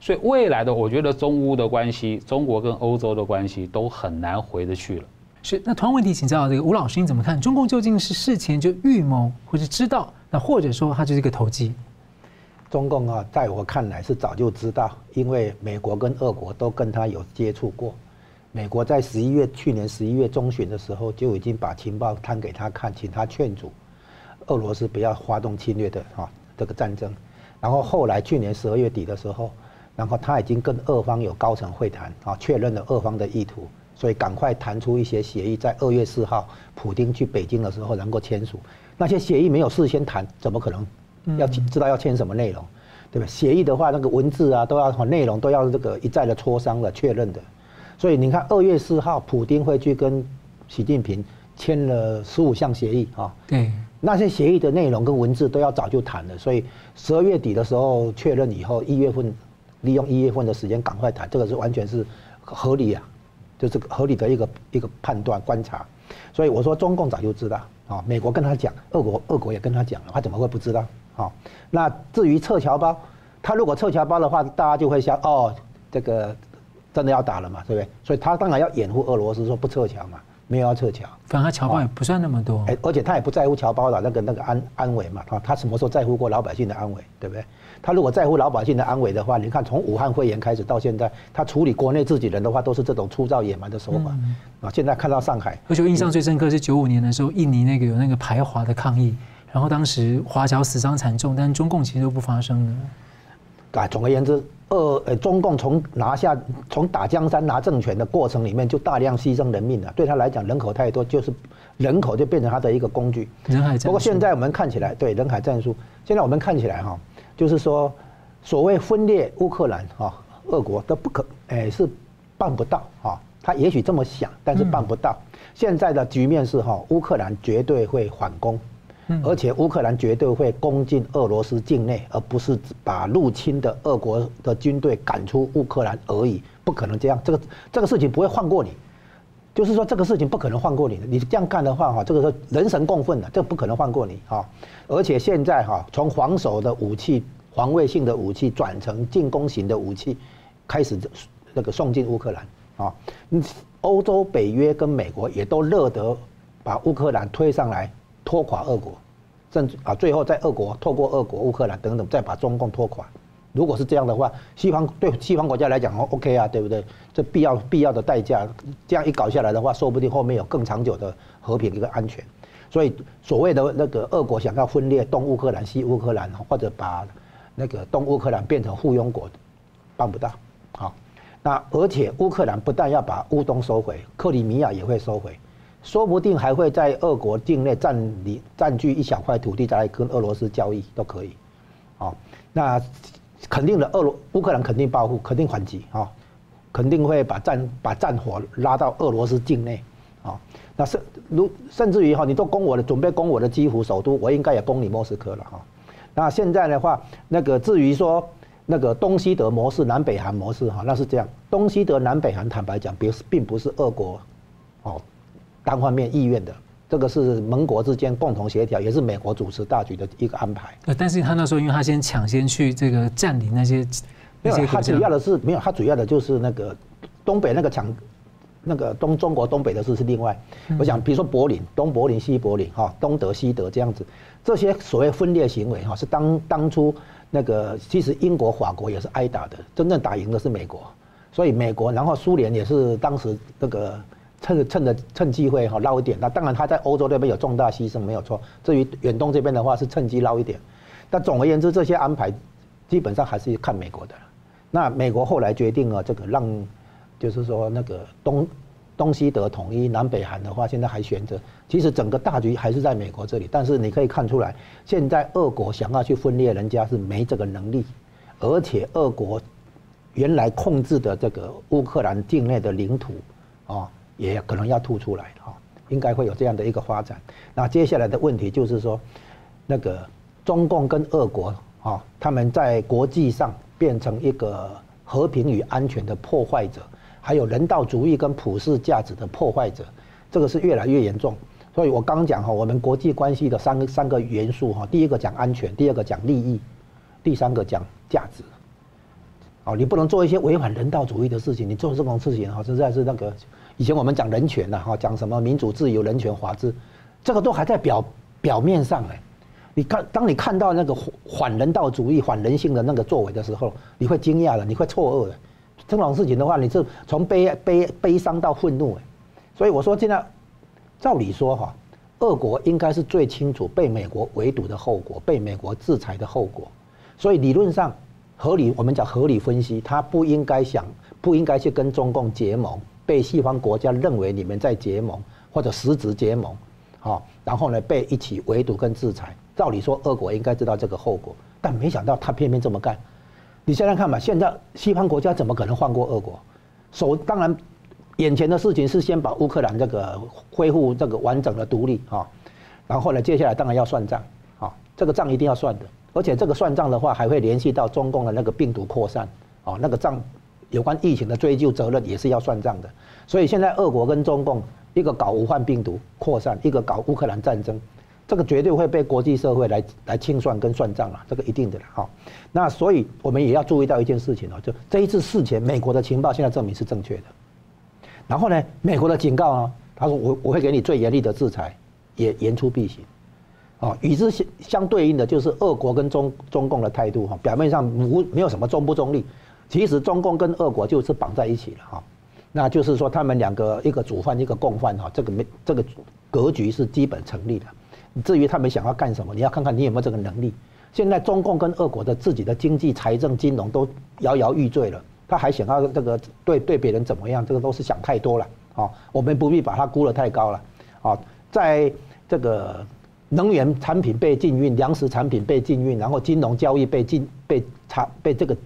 所以未来的，我觉得中乌的关系，中国跟欧洲的关系都很难回得去了。是，那同样问题请教这个吴老师，你怎么看？中共究竟是事前就预谋，或是知道，那或者说他就是一个投机？中共啊，在我看来是早就知道，因为美国跟俄国都跟他有接触过。美国在十一月，去年十一月中旬的时候就已经把情报摊给他看，请他劝阻俄罗斯不要发动侵略的哈这个战争。然后后来去年十二月底的时候，然后他已经跟俄方有高层会谈啊，确认了俄方的意图，所以赶快谈出一些协议，在二月四号普京去北京的时候能够签署。那些协议没有事先谈，怎么可能要知道要签什么内容，对吧？协议的话，那个文字啊都要内容都要这个一再的磋商的确认的。所以你看，二月四号，普京会去跟习近平签了十五项协议啊。对，那些协议的内容跟文字都要早就谈了。所以十二月底的时候确认以后，一月份利用一月份的时间赶快谈，这个是完全是合理啊，就是合理的一个一个判断观察。所以我说中共早就知道啊，美国跟他讲，俄国俄国也跟他讲了，他怎么会不知道？啊，那至于撤侨包，他如果撤侨包的话，大家就会想哦，这个。真的要打了嘛，对不对？所以他当然要掩护俄罗斯，说不撤侨嘛，没有要撤侨。反正他侨包也不算那么多，哎，而且他也不在乎侨包的那个那个安安危嘛，他他什么时候在乎过老百姓的安危，对不对？他如果在乎老百姓的安危的话，你看从武汉肺炎开始到现在，他处理国内自己人的话，都是这种粗糙野蛮的手法啊。现在看到上海，而且我印象最深刻是九五年的时候，印尼那个有那个排华的抗议，然后当时华侨死伤惨重，但是中共其实都不发声的。啊，总而言之。呃，呃，中共从拿下、从打江山、拿政权的过程里面，就大量牺牲人命了。对他来讲，人口太多，就是人口就变成他的一个工具。人海战术。不过现在我们看起来，对人海战术，现在我们看起来哈，就是说，所谓分裂乌克兰哈，俄国都不可，哎，是办不到哈。他也许这么想，但是办不到。现在的局面是哈，乌克兰绝对会反攻。而且乌克兰绝对会攻进俄罗斯境内，而不是把入侵的俄国的军队赶出乌克兰而已，不可能这样。这个这个事情不会放过你，就是说这个事情不可能放过你的。你这样干的话，哈，这个是人神共愤的，这不可能放过你哈。而且现在哈，从防守的武器、防卫性的武器转成进攻型的武器，开始那个送进乌克兰啊。欧洲、北约跟美国也都乐得把乌克兰推上来。拖垮俄国，甚至啊，最后在俄国透过俄国、乌克兰等等，再把中共拖垮。如果是这样的话，西方对西方国家来讲，OK 啊，对不对？这必要必要的代价，这样一搞下来的话，说不定后面有更长久的和平一个安全。所以所谓的那个俄国想要分裂东乌克兰、西乌克兰，或者把那个东乌克兰变成附庸国，办不到。好，那而且乌克兰不但要把乌东收回，克里米亚也会收回。说不定还会在俄国境内占领、占据一小块土地，再来跟俄罗斯交易都可以。哦，那肯定的，俄罗乌克兰肯定报复，肯定反击啊，肯定会把战把战火拉到俄罗斯境内啊。那甚如甚至于哈，你都攻我的，准备攻我的基辅首都，我应该也攻你莫斯科了哈。那现在的话，那个至于说那个东西德模式、南北韩模式哈，那是这样，东西德、南北韩坦白讲，别并不是俄国哦。单方面意愿的，这个是盟国之间共同协调，也是美国主持大局的一个安排。呃，但是他那时候，因为他先抢先去这个占领那些，没有，他主要的是没有，他主要的就是那个东北那个抢，那个东中国东北的事是另外。我想，比如说柏林，东柏林、西柏林，哈，东德、西德这样子，这些所谓分裂行为，哈，是当当初那个其实英国、法国也是挨打的，真正打赢的是美国，所以美国，然后苏联也是当时那个。趁着趁着趁机会哈捞一点。那当然他在欧洲那边有重大牺牲没有错。至于远东这边的话是趁机捞一点。但总而言之，这些安排基本上还是看美国的。那美国后来决定了这个让，就是说那个东。东西德统一，南北韩的话，现在还悬着。其实整个大局还是在美国这里，但是你可以看出来，现在俄国想要去分裂人家是没这个能力，而且俄国原来控制的这个乌克兰境内的领土啊，也可能要吐出来哈，应该会有这样的一个发展。那接下来的问题就是说，那个中共跟俄国啊，他们在国际上变成一个和平与安全的破坏者。还有人道主义跟普世价值的破坏者，这个是越来越严重。所以我刚讲哈，我们国际关系的三个三个元素哈，第一个讲安全，第二个讲利益，第三个讲价值。哦，你不能做一些违反人道主义的事情，你做这种事情哈，实在是那个以前我们讲人权呐哈，讲什么民主、自由、人权、法治，这个都还在表表面上哎。你看，当你看到那个反人道主义、反人性的那个作为的时候，你会惊讶的，你会错愕的。这种事情的话，你是从悲悲悲伤到愤怒哎，所以我说现在，照理说哈，俄国应该是最清楚被美国围堵的后果，被美国制裁的后果，所以理论上合理，我们讲合理分析，他不应该想，不应该去跟中共结盟，被西方国家认为你们在结盟或者实质结盟，好，然后呢被一起围堵跟制裁，照理说俄国应该知道这个后果，但没想到他偏偏这么干。你现在看吧，现在西方国家怎么可能放过俄国？首当然，眼前的事情是先把乌克兰这个恢复这个完整的独立啊，然后呢，接下来当然要算账啊，这个账一定要算的，而且这个算账的话还会联系到中共的那个病毒扩散啊，那个账有关疫情的追究责任也是要算账的。所以现在俄国跟中共一个搞武汉病毒扩散，一个搞乌克兰战争。这个绝对会被国际社会来来清算跟算账了，这个一定的了哈。那所以我们也要注意到一件事情哦，就这一次事前，美国的情报现在证明是正确的。然后呢，美国的警告啊，他说我我会给你最严厉的制裁，也言出必行。啊，与之相相对应的就是俄国跟中中共的态度哈，表面上无没有什么中不中立，其实中共跟俄国就是绑在一起了哈。那就是说他们两个一个主犯一个共犯哈，这个没这个格局是基本成立的。至于他们想要干什么，你要看看你有没有这个能力。现在中共跟俄国的自己的经济、财政、金融都摇摇欲坠了，他还想要这个对对别人怎么样？这个都是想太多了啊！我们不必把它估得太高了啊！在这个能源产品被禁运、粮食产品被禁运，然后金融交易被禁、被查、被这个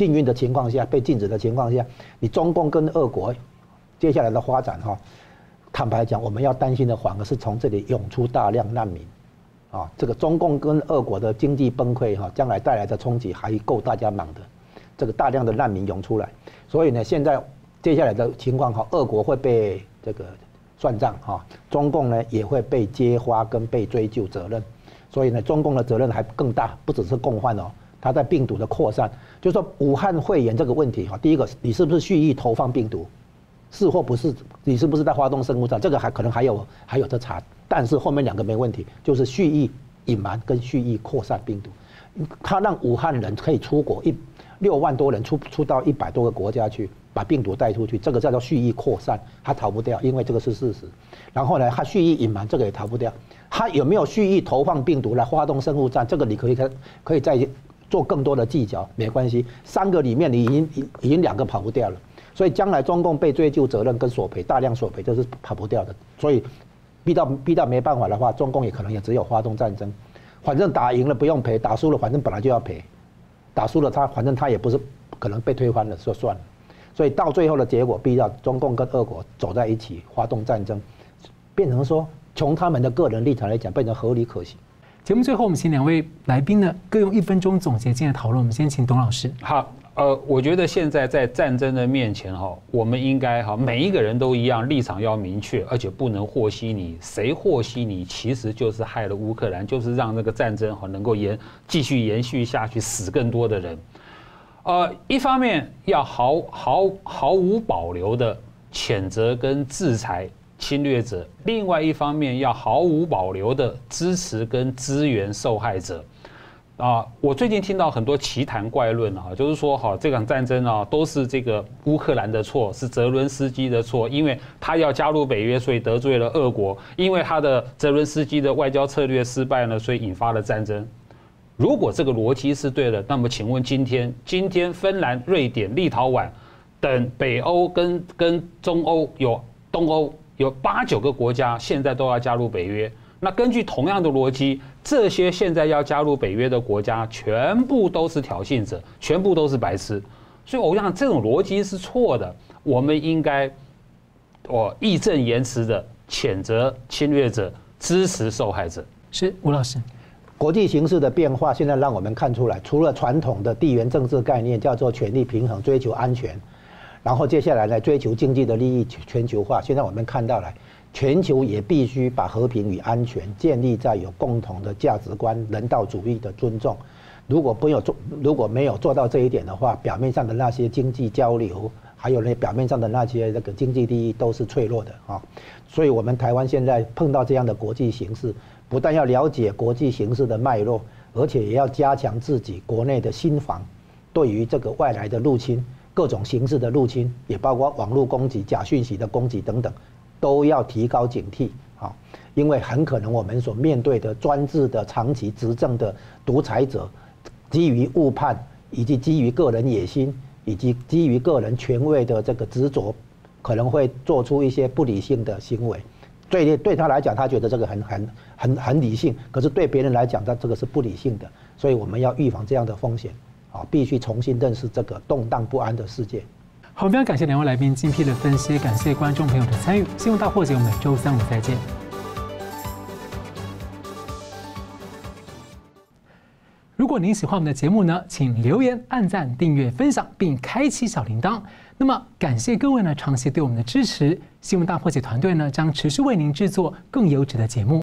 禁运的情况下，被禁止的情况下，你中共跟俄国接下来的发展哈？坦白讲，我们要担心的反而是从这里涌出大量难民，啊，这个中共跟俄国的经济崩溃哈，将来带来的冲击还够大家忙的，这个大量的难民涌出来，所以呢，现在接下来的情况哈，俄国会被这个算账哈，中共呢也会被揭发跟被追究责任，所以呢，中共的责任还更大，不只是共犯哦，他在病毒的扩散，就是说武汉肺炎这个问题哈，第一个你是不是蓄意投放病毒？是或不是？你是不是在发动生物战？这个还可能还有还有得查，但是后面两个没问题，就是蓄意隐瞒跟蓄意扩散病毒。他让武汉人可以出国一六万多人出出到一百多个国家去，把病毒带出去，这个叫做蓄意扩散，他逃不掉，因为这个是事实。然后呢，他蓄意隐瞒，这个也逃不掉。他有没有蓄意投放病毒来发动生物战？这个你可以可可以再做更多的计较，没关系。三个里面你已经已经两个跑不掉了。所以将来中共被追究责任跟索赔，大量索赔这是跑不掉的。所以逼到逼到没办法的话，中共也可能也只有发动战争。反正打赢了不用赔，打输了反正本来就要赔。打输了他反正他也不是可能被推翻了，说算了。所以到最后的结果，逼到中共跟俄国走在一起发动战争，变成说从他们的个人立场来讲，变成合理可行。节目最后，我们请两位来宾呢各用一分钟总结今天的讨论。我们先请董老师。好。呃，我觉得现在在战争的面前哈，我们应该哈每一个人都一样，立场要明确，而且不能和稀泥。谁和稀泥，其实就是害了乌克兰，就是让那个战争哈能够延继续延续下去，死更多的人。呃，一方面要毫毫毫无保留的谴责跟制裁侵略者，另外一方面要毫无保留的支持跟支援受害者。啊，我最近听到很多奇谈怪论啊，就是说哈，这场战争啊都是这个乌克兰的错，是泽伦斯基的错，因为他要加入北约，所以得罪了俄国，因为他的泽伦斯基的外交策略失败了，所以引发了战争。如果这个逻辑是对的，那么请问今天，今天芬兰、瑞典、立陶宛等北欧跟跟中欧有东欧有八九个国家，现在都要加入北约。那根据同样的逻辑，这些现在要加入北约的国家，全部都是挑衅者，全部都是白痴。所以我想这种逻辑是错的。我们应该，我义正言辞的谴责侵略者，支持受害者。是吴老师。国际形势的变化，现在让我们看出来，除了传统的地缘政治概念叫做权力平衡、追求安全，然后接下来来追求经济的利益、全球化。现在我们看到了，全球也必须把和平与安全建立在有共同的价值观、人道主义的尊重。如果没有做，如果没有做到这一点的话，表面上的那些经济交流，还有那表面上的那些那个经济利益都是脆弱的啊。所以，我们台湾现在碰到这样的国际形势。不但要了解国际形势的脉络，而且也要加强自己国内的心防，对于这个外来的入侵、各种形式的入侵，也包括网络攻击、假讯息的攻击等等，都要提高警惕啊！因为很可能我们所面对的专制的长期执政的独裁者，基于误判，以及基于个人野心，以及基于个人权位的这个执着，可能会做出一些不理性的行为。对对他来讲，他觉得这个很很很很理性，可是对别人来讲，他这个是不理性的，所以我们要预防这样的风险，啊，必须重新认识这个动荡不安的世界。好，非常感谢两位来宾精辟的分析，感谢观众朋友的参与。新闻大破解，我们周三五再见。如果您喜欢我们的节目呢，请留言、按赞、订阅、分享，并开启小铃铛。那么，感谢各位呢长期对我们的支持。新闻大破解团队呢将持续为您制作更优质的节目。